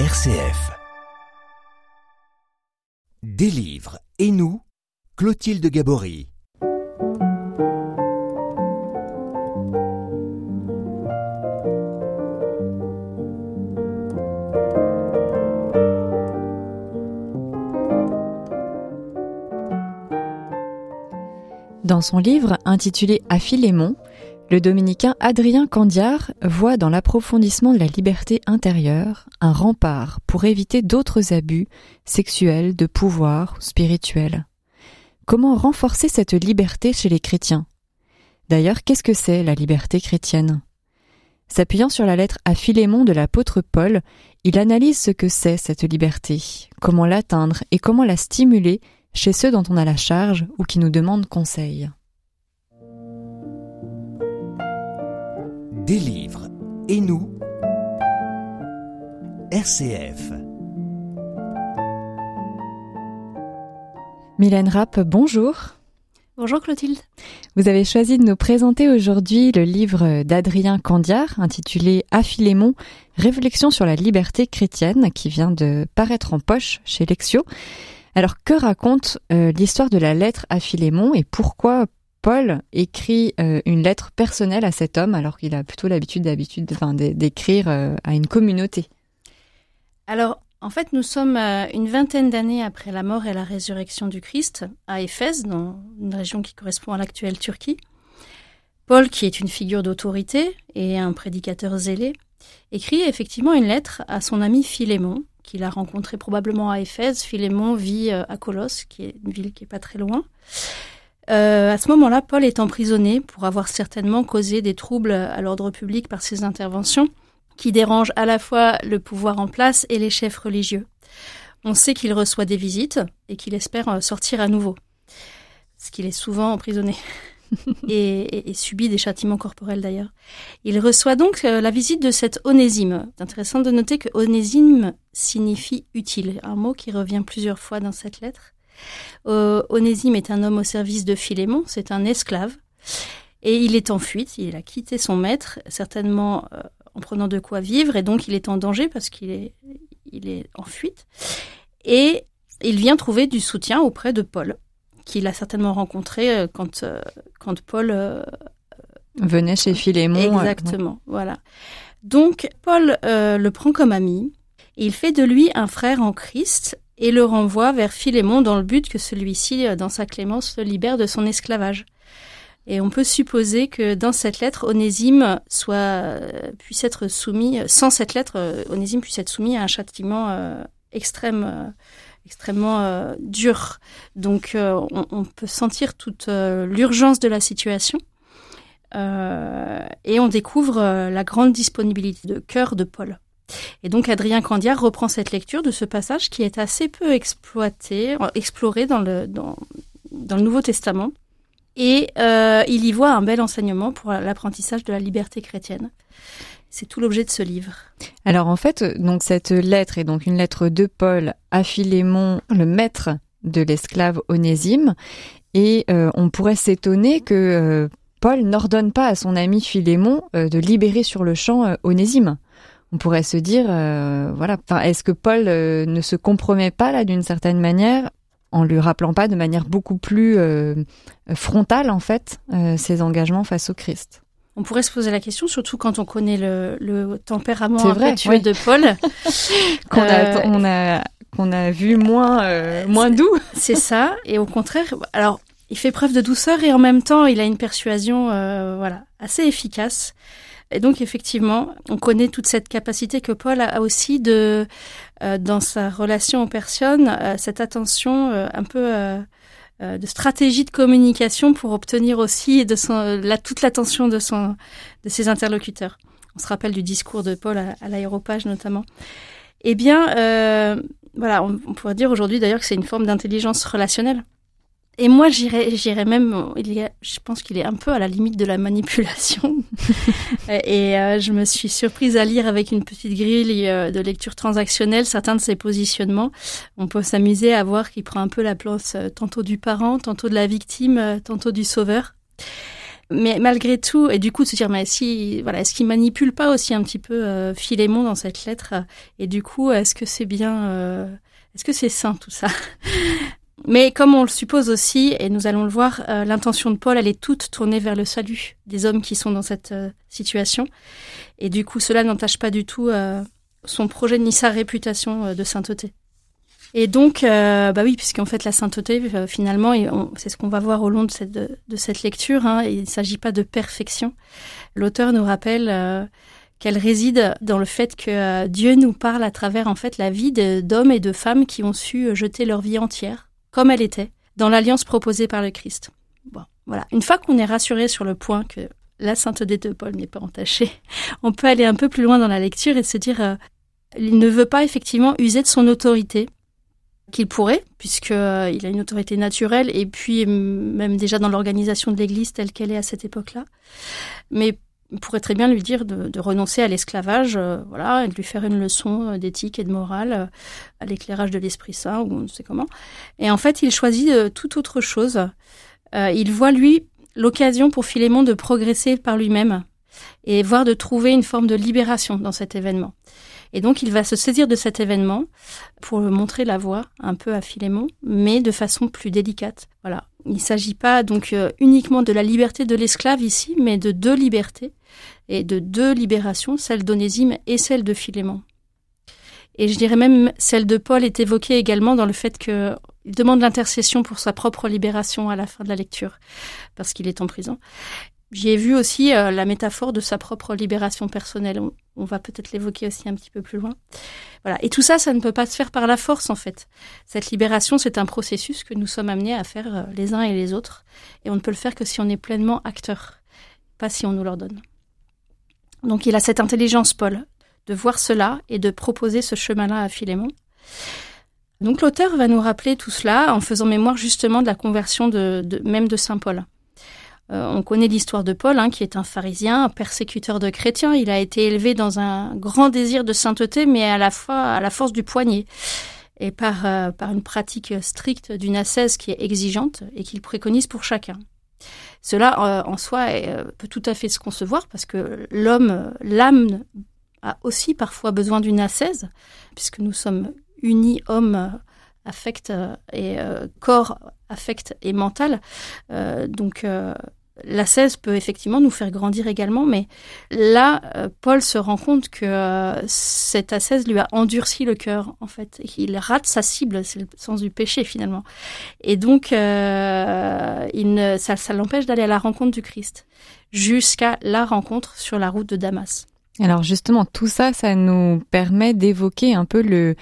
RCF. Des livres et nous, Clotilde Gabory. Dans son livre intitulé À Philémon, le dominicain Adrien Candiard voit dans l'approfondissement de la liberté intérieure un rempart pour éviter d'autres abus sexuels, de pouvoir, spirituels. Comment renforcer cette liberté chez les chrétiens? D'ailleurs, qu'est-ce que c'est la liberté chrétienne? S'appuyant sur la lettre à Philémon de l'apôtre Paul, il analyse ce que c'est cette liberté, comment l'atteindre et comment la stimuler chez ceux dont on a la charge ou qui nous demandent conseil. Des livres et nous, RCF. Mylène Rapp, bonjour. Bonjour Clotilde. Vous avez choisi de nous présenter aujourd'hui le livre d'Adrien Candiard intitulé À Philémon, Réflexion sur la liberté chrétienne qui vient de paraître en poche chez Lexio. Alors que raconte euh, l'histoire de la lettre à Philémon et pourquoi Paul écrit euh, une lettre personnelle à cet homme alors qu'il a plutôt l'habitude d'habitude d'écrire euh, à une communauté Alors en fait nous sommes une vingtaine d'années après la mort et la résurrection du Christ à Éphèse dans une région qui correspond à l'actuelle Turquie. Paul qui est une figure d'autorité et un prédicateur zélé écrit effectivement une lettre à son ami Philémon qu'il a rencontré probablement à Éphèse. Philémon vit euh, à Colosse, qui est une ville qui est pas très loin. À ce moment-là, Paul est emprisonné pour avoir certainement causé des troubles à l'ordre public par ses interventions, qui dérangent à la fois le pouvoir en place et les chefs religieux. On sait qu'il reçoit des visites et qu'il espère euh, sortir à nouveau, parce qu'il est souvent emprisonné. et, subit des châtiments corporels d'ailleurs. Il reçoit donc euh, la visite de cet onésime. C'est intéressant de noter que onésime signifie utile, un mot qui revient plusieurs fois dans cette lettre. Euh, onésime est un homme au service de Philémon, c'est un esclave, et il est en fuite, il a quitté son maître, certainement euh, en prenant de quoi vivre, et donc il est en danger parce qu'il est, il est en fuite. Et il vient trouver du soutien auprès de Paul qu'il a certainement rencontré euh, quand, euh, quand Paul euh, venait chez Philémon. Exactement, voilà. Donc Paul le prend comme ami, il fait de lui un frère en Christ et le renvoie vers Philémon dans le but que celui-ci, dans sa clémence, le libère de son esclavage. Et on peut supposer que dans cette lettre, Onésime soit, puisse être soumis, sans cette lettre, Onésime puisse être soumis à un châtiment extrême extrêmement euh, dur. Donc euh, on, peut sentir toute euh, l'urgence de la situation. et on découvre la grande disponibilité de cœur de Paul. Et donc Adrien Candiard reprend cette lecture de ce passage qui est assez peu exploité, exploré dans le, Nouveau Testament. Et il y voit un bel enseignement pour l'apprentissage de la liberté chrétienne. C'est tout l'objet de ce livre. Alors en fait, donc cette lettre est donc une lettre de Paul à Philémon, le maître de l'esclave Onésime, et euh, on pourrait s'étonner que euh, Paul n'ordonne pas à son ami Philémon euh, de libérer sur le champ Onésime. On pourrait se dire, voilà, est-ce que Paul ne se compromet pas là d'une certaine manière en lui rappelant pas de manière beaucoup plus frontale en fait ses engagements face au Christ? On pourrait se poser la question, surtout quand on connaît le, le tempérament impétueux de Paul. qu'on a, euh, on a, qu'on a vu moins, euh, moins doux. C'est ça. Et au contraire, alors, il fait preuve de douceur et en même temps, il a une persuasion, euh, voilà, assez efficace. Et donc, effectivement, on connaît toute cette capacité que Paul a aussi de, dans sa relation aux personnes, cette attention un peu euh, de stratégie de communication pour obtenir aussi de son, la, toute l'attention de, son, de ses interlocuteurs. On se rappelle du discours de Paul à, l'aéropage notamment. Eh bien, euh, voilà, on, pourrait dire aujourd'hui d'ailleurs que c'est une forme d'intelligence relationnelle. Et moi, j'irais, j'irais même, il y a, je pense qu'il est un peu à la limite de la manipulation. et euh, je me suis surprise à lire avec une petite grille euh, de lecture transactionnelle certains de ses positionnements. On peut s'amuser à voir qu'il prend un peu la place euh, tantôt du parent, tantôt de la victime, tantôt du sauveur. Mais malgré tout, et du coup de se dire, mais si, voilà, est-ce qu'il manipule pas aussi un petit peu euh, Philémon dans cette lettre? Et du coup, est-ce que c'est bien, euh, est-ce que c'est sain tout ça? Mais comme on le suppose aussi, et nous allons le voir, euh, l'intention de Paul, elle est toute tournée vers le salut des hommes qui sont dans cette euh, situation. Et du coup, cela n'entache pas du tout euh, son projet ni sa réputation de sainteté. Et donc, bah oui, puisqu'en fait la sainteté, finalement, c'est ce qu'on va voir au long de cette, lecture, hein, il ne s'agit pas de perfection. L'auteur nous rappelle qu'elle réside dans le fait que Dieu nous parle à travers en fait la vie d'hommes et de femmes qui ont su jeter leur vie entière comme elle était, dans l'alliance proposée par le Christ. Bon, voilà. Une fois qu'on est rassuré sur le point que la sainteté de Paul n'est pas entachée, on peut aller un peu plus loin dans la lecture et se dire, euh, il ne veut pas effectivement user de son autorité qu'il pourrait, puisqu'il euh, il a une autorité naturelle et puis même déjà dans l'organisation de l'Église telle qu'elle est à cette époque-là. Mais on pourrait très bien lui dire de, renoncer à l'esclavage, euh, voilà, et de lui faire une leçon euh, d'éthique et de morale euh, à l'éclairage de l'Esprit Saint ou on ne sait comment. Et en fait, il choisit tout autre chose. il voit lui l'occasion pour Philémon de progresser par lui-même et voir de trouver une forme de libération dans cet événement. Et donc, il va se saisir de cet événement pour montrer la voie un peu à Philémon, mais de façon plus délicate. Voilà. Il ne s'agit pas donc euh, uniquement de la liberté de l'esclave ici, mais de deux libertés et de deux libérations, celle d'Onésime et celle de Philémon. Et je dirais même celle de Paul est évoquée également dans le fait qu'il demande l'intercession pour sa propre libération à la fin de la lecture, parce qu'il est en prison. J'y ai vu aussi euh, la métaphore de sa propre libération personnelle. On, va peut-être l'évoquer aussi un petit peu plus loin. Voilà. Et tout ça, ça ne peut pas se faire par la force, en fait. Cette libération, c'est un processus que nous sommes amenés à faire euh, les uns et les autres. Et on ne peut le faire que si on est pleinement acteur, pas si on nous l'ordonne. Donc il a cette intelligence, Paul, de voir cela et de proposer ce chemin-là à Philémon. Donc l'auteur va nous rappeler tout cela en faisant mémoire justement de la conversion de même de Saint Paul. Euh, on connaît l'histoire de Paul, hein, qui est un pharisien, un persécuteur de chrétiens. Il a été élevé dans un grand désir de sainteté, mais à la fois à la force du poignet et par, euh, une pratique stricte d'une ascèse qui est exigeante et qu'il préconise pour chacun. Cela, euh, en soi, peut tout à fait se concevoir parce que l'homme, l'âme, a aussi parfois besoin d'une ascèse, puisque nous sommes unis, hommes, affect et corps, affect et mental. donc, la peut effectivement nous faire grandir également, mais là, euh, Paul se rend compte que euh, cette ascèse lui a endurci le cœur, en fait, qu'il rate sa cible, c'est le sens du péché finalement. Et donc, euh, il ça l'empêche d'aller à la rencontre du Christ, jusqu'à la rencontre sur la route de Damas. Alors justement, tout ça, ça nous permet d'évoquer un peu le,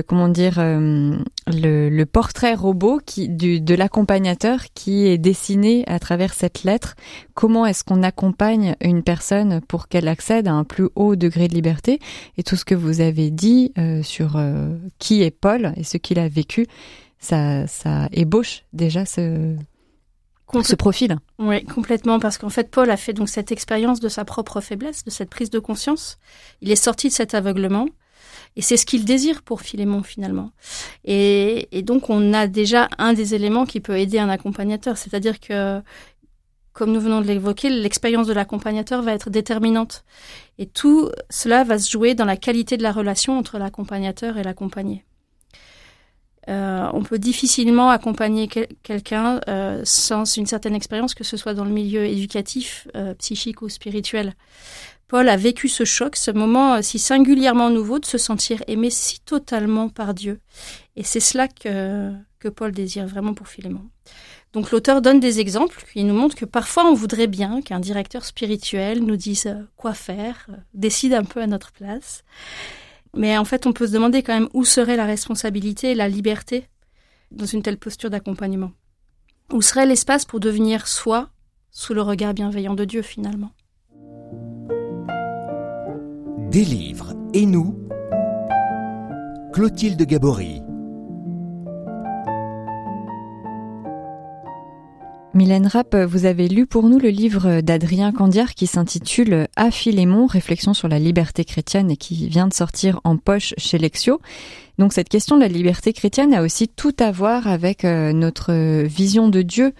comment dire, euh, le, le, portrait robot qui, du, de l'accompagnateur qui est dessiné à travers cette lettre. Comment est-ce qu'on accompagne une personne pour qu'elle accède à un plus haut degré de liberté? Et tout ce que vous avez dit euh, sur euh, qui est Paul et ce qu'il a vécu, ça, ça ébauche déjà ce, ce profil. Oui, complètement, parce qu'en fait, Paul a fait donc cette expérience de sa propre faiblesse, de cette prise de conscience. Il est sorti de cet aveuglement, et c'est ce qu'il désire pour Philémon finalement. Et, donc, on a déjà un des éléments qui peut aider un accompagnateur, c'est-à-dire que, comme nous venons de l'évoquer, l'expérience de l'accompagnateur va être déterminante. Et tout cela va se jouer dans la qualité de la relation entre l'accompagnateur et l'accompagné. Euh, on peut difficilement accompagner quelqu'un euh, sans une certaine expérience, que ce soit dans le milieu éducatif, euh, psychique ou spirituel. Paul a vécu ce choc, ce moment si singulièrement nouveau de se sentir aimé si totalement par Dieu. Et c'est cela que, que Paul désire vraiment pour Philémon. Donc l'auteur donne des exemples qui nous montrent que parfois on voudrait bien qu'un directeur spirituel nous dise quoi faire, décide un peu à notre place. Mais en fait, on peut se demander quand même où serait la responsabilité et la liberté dans une telle posture d'accompagnement. Où serait l'espace pour devenir soi sous le regard bienveillant de Dieu finalement. Des livres. Et nous Clotilde Gabory Mylène Rapp, vous avez lu pour nous le livre d'Adrien Candiard qui s'intitule À réflexion sur la liberté chrétienne et qui vient de sortir en poche chez Lexio. Donc cette question de la liberté chrétienne a aussi tout à voir avec euh, notre vision de Dieu,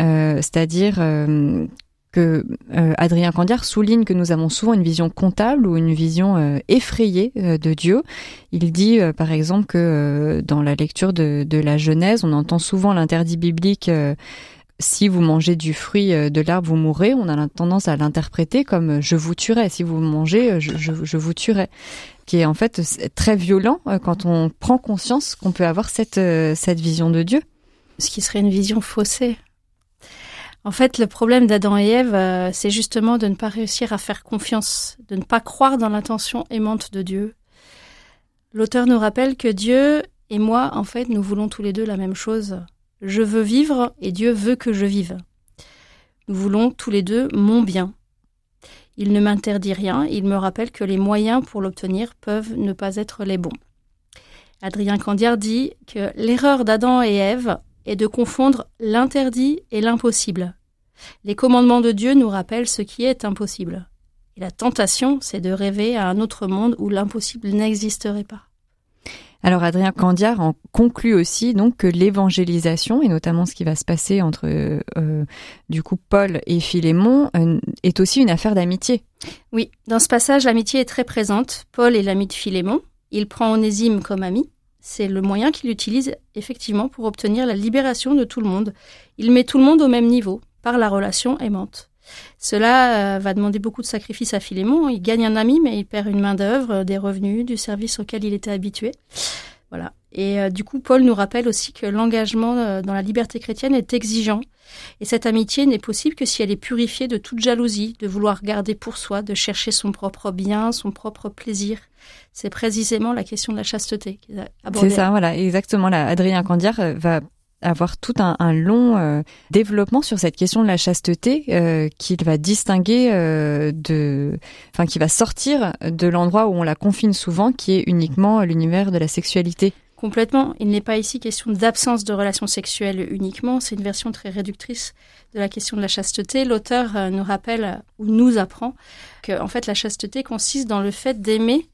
euh, c'est-à-dire euh, que Adrien Candiard souligne que nous avons souvent une vision comptable ou une vision effrayée de Dieu. Il dit par exemple que dans la lecture de, la Genèse, on entend souvent l'interdit biblique si vous mangez du fruit de l'arbre, vous mourrez. On a tendance à l'interpréter comme je vous tuerai. Si vous mangez, je, je, vous tuerai qui est en fait très violent quand on prend conscience qu'on peut avoir cette, cette vision de Dieu. Ce qui serait une vision faussée. En fait, le problème d'Adam et Ève, euh, c'est justement de ne pas réussir à faire confiance, de ne pas croire dans l'intention aimante de Dieu. L'auteur nous rappelle que Dieu et moi, en fait, nous voulons tous les deux la même chose. Je veux vivre et Dieu veut que je vive. Nous voulons tous les deux mon bien. Il ne m'interdit rien, il me rappelle que les moyens pour l'obtenir peuvent ne pas être les bons. Adrien Candiard dit que l'erreur d'Adam et Ève est de confondre l'interdit et l'impossible. Les commandements de Dieu nous rappellent ce qui est impossible. Et la tentation, c'est de rêver à un autre monde où l'impossible n'existerait pas. Alors Adrien Candiard en conclut aussi donc que l'évangélisation et notamment ce qui va se passer entre euh, du coup Paul et Philémon euh, est aussi une affaire d'amitié. Oui, dans ce passage l'amitié est très présente. Paul est l'ami de Philémon. Il prend Onésime comme ami c'est le moyen qu'il utilise effectivement pour obtenir la libération de tout le monde. Il met tout le monde au même niveau par la relation aimante. Cela euh, va demander beaucoup de sacrifices à Philémon. Il gagne un ami, mais il perd une main-d'œuvre, des revenus, du service auquel il était habitué. Voilà. Et euh, du coup, Paul nous rappelle aussi que l'engagement euh, dans la liberté chrétienne est exigeant. Et cette amitié n'est possible que si elle est purifiée de toute jalousie, de vouloir garder pour soi, de chercher son propre bien, son propre plaisir. C'est précisément la question de la chasteté. C'est ça, voilà, exactement. Là, Adrien Candiard euh, va avoir tout un, long développement sur cette question de la chasteté qu'il va distinguer de, enfin qui va sortir de l'endroit où on la confine souvent, qui est uniquement l'univers de la sexualité. Complètement. Il n'est pas ici question d'absence de relations sexuelles uniquement. C'est une version très réductrice de la question de la chasteté. L'auteur euh, nous rappelle ou nous apprend que, fait, la chasteté consiste dans le fait d'aimer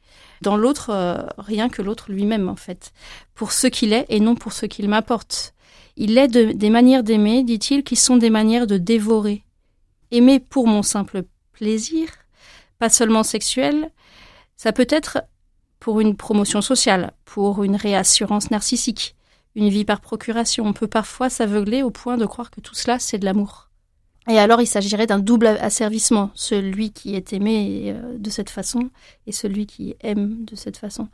dans l'autre euh, rien que l'autre lui-même, en fait, pour ce qu'il est et non pour ce qu'il m'apporte. Il est des manières d'aimer, dit-il, qui sont des manières de dévorer. Aimer pour mon simple plaisir, pas seulement sexuel, ça peut être pour une promotion sociale, pour une réassurance narcissique, une vie par procuration. On peut parfois s'aveugler au point de croire que tout cela, c'est de l'amour. Et alors, il s'agirait d'un double asservissement, celui qui est aimé euh, de cette façon et celui qui aime de cette façon.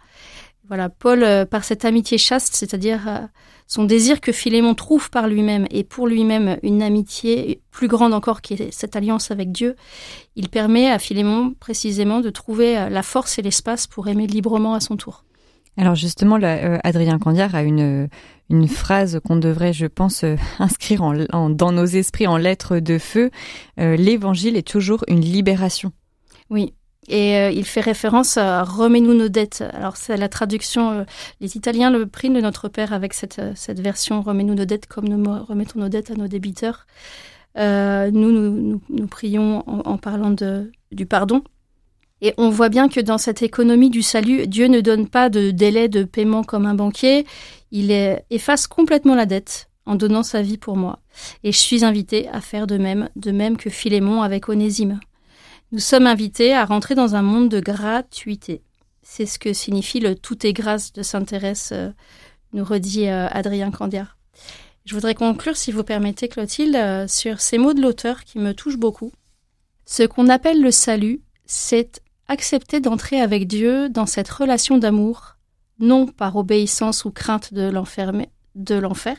Voilà, Paul, euh, par cette amitié chaste, c'est-à-dire euh, son désir que Philémon trouve par lui-même et pour lui-même une amitié plus grande encore qui est cette alliance avec Dieu, il permet à Philémon précisément de trouver la force et l'espace pour aimer librement à son tour. Alors justement, Adrien Candiard a une, une phrase qu'on devrait, je pense, inscrire en, dans nos esprits en lettres de feu. L'évangile est toujours une libération. Oui, et euh, il fait référence à Remets-nous nos dettes. Alors, c'est la traduction. Euh, les Italiens le prient de notre Père avec cette, euh, cette version Remets-nous nos dettes comme nous remettons nos dettes à nos débiteurs. nous, nous, nous, prions en, parlant de, du pardon. Et on voit bien que dans cette économie du salut, Dieu ne donne pas de délai de paiement comme un banquier. Il efface complètement la dette en donnant sa vie pour moi. Et je suis invité à faire de même, de même que Philémon avec Onésime. Nous sommes invités à rentrer dans un monde de gratuité. C'est ce que signifie le tout est grâce de Sainte Thérèse, euh, nous redit euh, Adrien Candiard. Je voudrais conclure, si vous permettez, Clotilde, euh, sur ces mots de l'auteur qui me touchent beaucoup. Ce qu'on appelle le salut, c'est accepter d'entrer avec Dieu dans cette relation d'amour, non par obéissance ou crainte de l'enfer,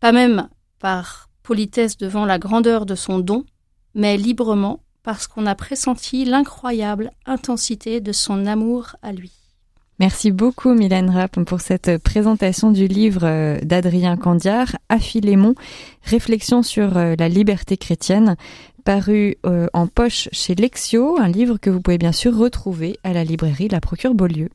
pas même par politesse devant la grandeur de son don, mais librement parce qu'on a pressenti l'incroyable intensité de son amour à lui. Merci beaucoup Mylène Rapp pour cette présentation du livre euh, d'Adrien Candiard, Aphilémon, Réflexion sur euh, la liberté chrétienne, paru euh, en poche chez Lexio, un livre que vous pouvez bien sûr retrouver à la librairie La Procure Beaulieu.